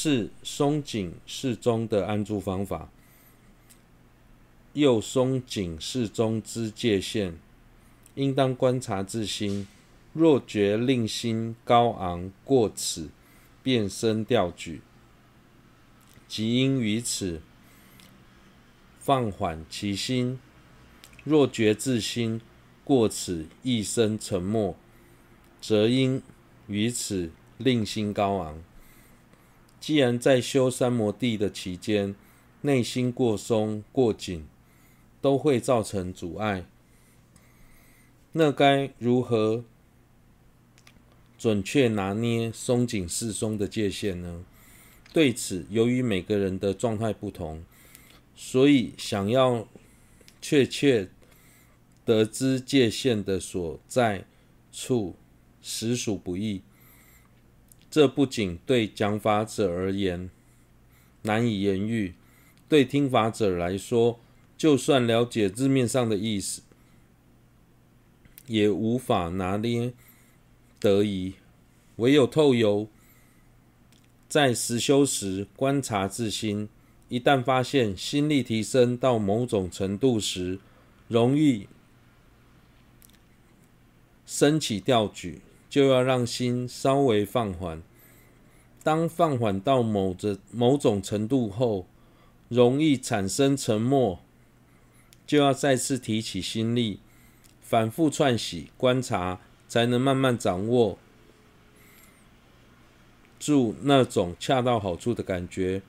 是松紧适中的安住方法。又松紧适中之界限，应当观察自心。若觉令心高昂过此，变生调举，即应于此放缓其心；若觉自心过此，一生沉默，则应于此令心高昂。既然在修三摩地的期间，内心过松过紧，都会造成阻碍，那该如何准确拿捏松紧适中的界限呢？对此，由于每个人的状态不同，所以想要确切得知界限的所在处，实属不易。这不仅对讲法者而言难以言喻，对听法者来说，就算了解字面上的意思，也无法拿捏得宜。唯有透由在实修时观察自心，一旦发现心力提升到某种程度时，容易升起调举。就要让心稍微放缓。当放缓到某着某种程度后，容易产生沉默，就要再次提起心力，反复串习观察，才能慢慢掌握住那种恰到好处的感觉。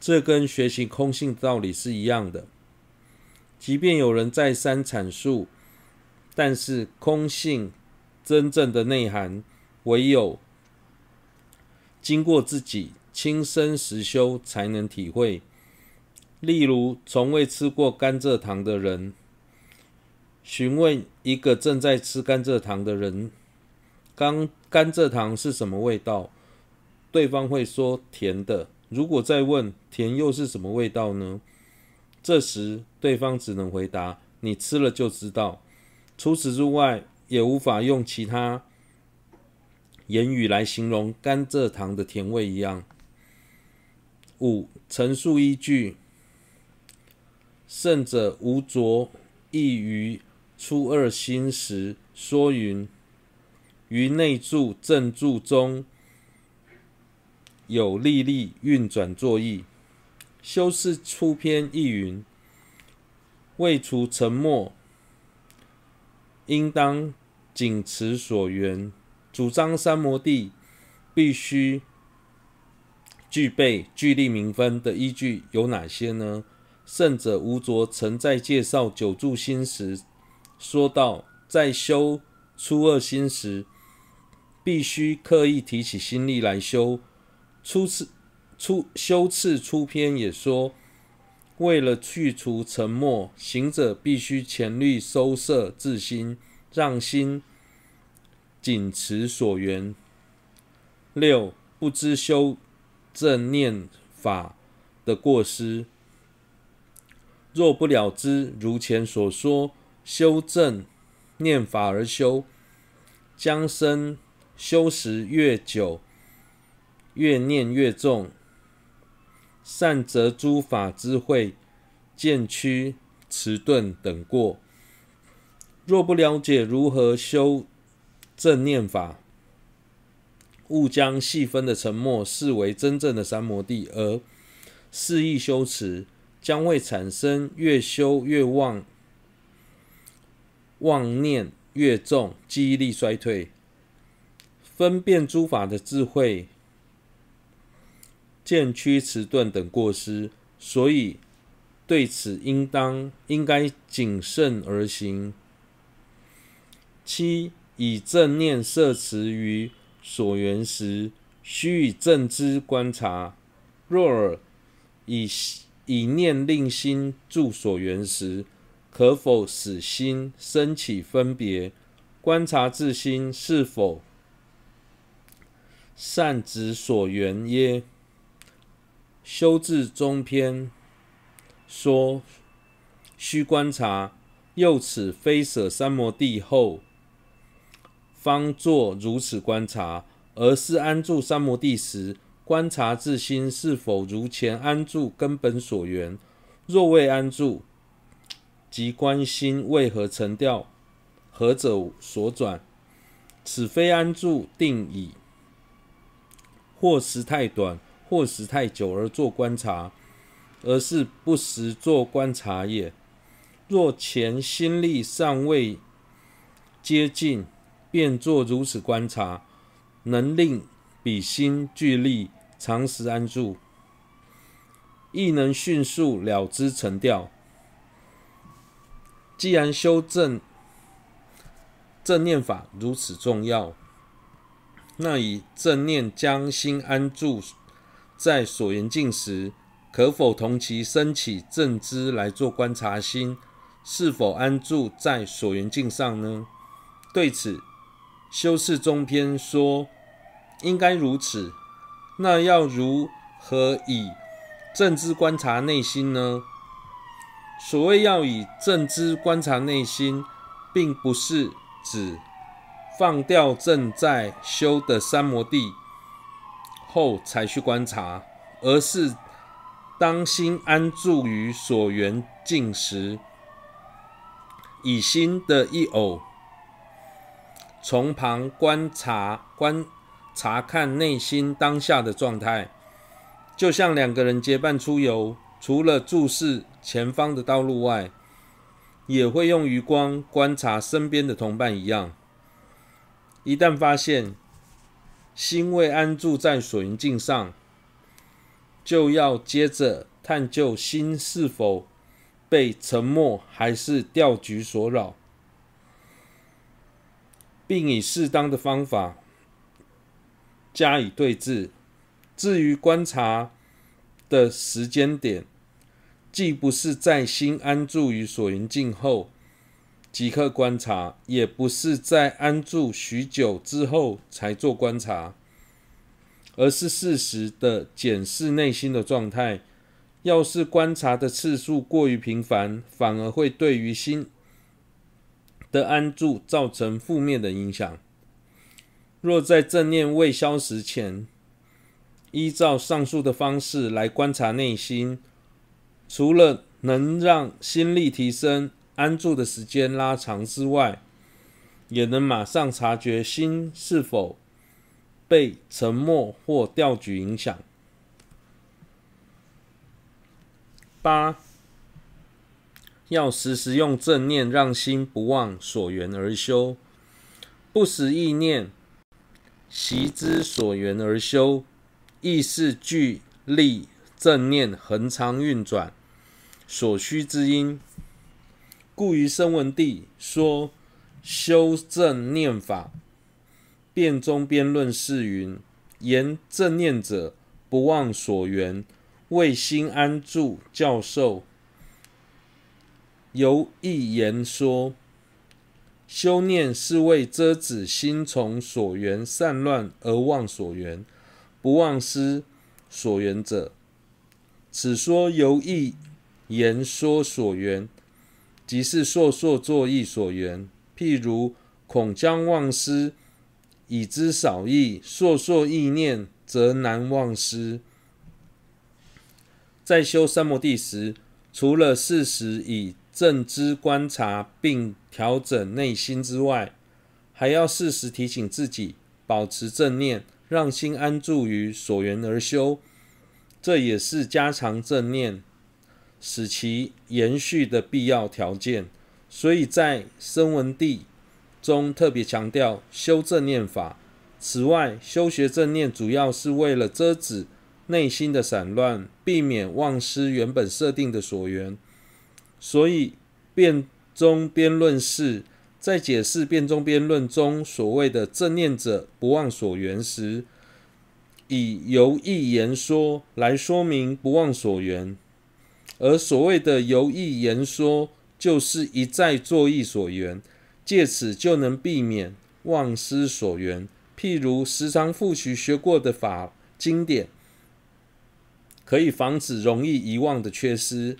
这跟学习空性道理是一样的。即便有人再三阐述，但是空性。真正的内涵，唯有经过自己亲身实修才能体会。例如，从未吃过甘蔗糖的人，询问一个正在吃甘蔗糖的人：“甘甘蔗糖是什么味道？”对方会说：“甜的。”如果再问：“甜又是什么味道呢？”这时，对方只能回答：“你吃了就知道。”除此之外。也无法用其他言语来形容甘蔗糖的甜味一样。五、陈述依据：圣者无着意于初二心时说云：于内住正住中有历历运转作意。修次出篇亦云：为除沉默。应当谨持所缘，主张三摩地必须具备聚力明分的依据有哪些呢？圣者无着曾在介绍九住心时说到，在修初二心时，必须刻意提起心力来修。初次出修次出篇也说，为了去除沉没，行者必须潜力收摄自心，让心谨持所缘。六、不知修正念法的过失，若不了知如前所说修正念法而修，将生修时越久，越念越重。善则诸法之慧，渐趋迟钝等过。若不了解如何修正念法，勿将细分的沉默视为真正的三摩地，而肆意修持，将会产生越修越妄，妄念越重，记忆力衰退，分辨诸法的智慧。渐趋迟钝等过失，所以对此应当应该谨慎而行。七、以正念摄持于所缘时，须以正知观察；若尔以以念令心住所缘时，可否使心生起分别？观察自心是否善止所缘耶？修字中篇说：“须观察，又此非舍三摩地后，方作如此观察，而是安住三摩地时，观察自心是否如前安住根本所缘。若未安住，即观心为何沉掉，何者所转？此非安住定矣。或时太短，或时太久而作观察，而是不时作观察也。若前心力尚未接近，便作如此观察，能令彼心具力，长时安住，亦能迅速了知成调。既然修正正念法如此重要，那以正念将心安住在所缘境时，可否同其升起正知来做观察心？是否安住在所缘境上呢？对此，修士中篇说，应该如此。那要如何以正知观察内心呢？所谓要以正知观察内心，并不是指放掉正在修的三摩地后才去观察，而是当心安住于所缘境时。以心的一偶，从旁观察、观察看内心当下的状态，就像两个人结伴出游，除了注视前方的道路外，也会用余光观察身边的同伴一样。一旦发现心未安住在所缘境上，就要接着探究心是否。被沉默还是掉举所扰，并以适当的方法加以对治。至于观察的时间点，既不是在心安住于所缘境后即刻观察，也不是在安住许久之后才做观察，而是适时的检视内心的状态。要是观察的次数过于频繁，反而会对于心的安住造成负面的影响。若在正念未消失前，依照上述的方式来观察内心，除了能让心力提升、安住的时间拉长之外，也能马上察觉心是否被沉默或调举影响。八，要时时用正念，让心不忘所缘而修，不时意念，习知所缘而修，亦是具力正念恒常运转所需之因。故于声闻地说修正念法，辩中辩论是云：言正念者，不忘所缘。为心安住，教授由意言说，修念是为遮止心从所缘散乱而忘所缘，不忘失所缘者。此说由意言说所缘，即是烁烁作意所缘。譬如恐将忘失，已知少意，烁烁意念，则难忘失。在修三摩地时，除了适时以正知观察并调整内心之外，还要适时提醒自己保持正念，让心安住于所缘而修。这也是加强正念、使其延续的必要条件。所以在声闻地中特别强调修正念法。此外，修学正念主要是为了遮止。内心的散乱，避免忘失原本设定的所缘，所以辩中辩论是在解释辩中辩论中所谓的正念者不忘所缘时，以由意言说来说明不忘所缘，而所谓的由意言说，就是一再作意所缘，借此就能避免忘失所缘。譬如时常复习学过的法经典。可以防止容易遗忘的缺失，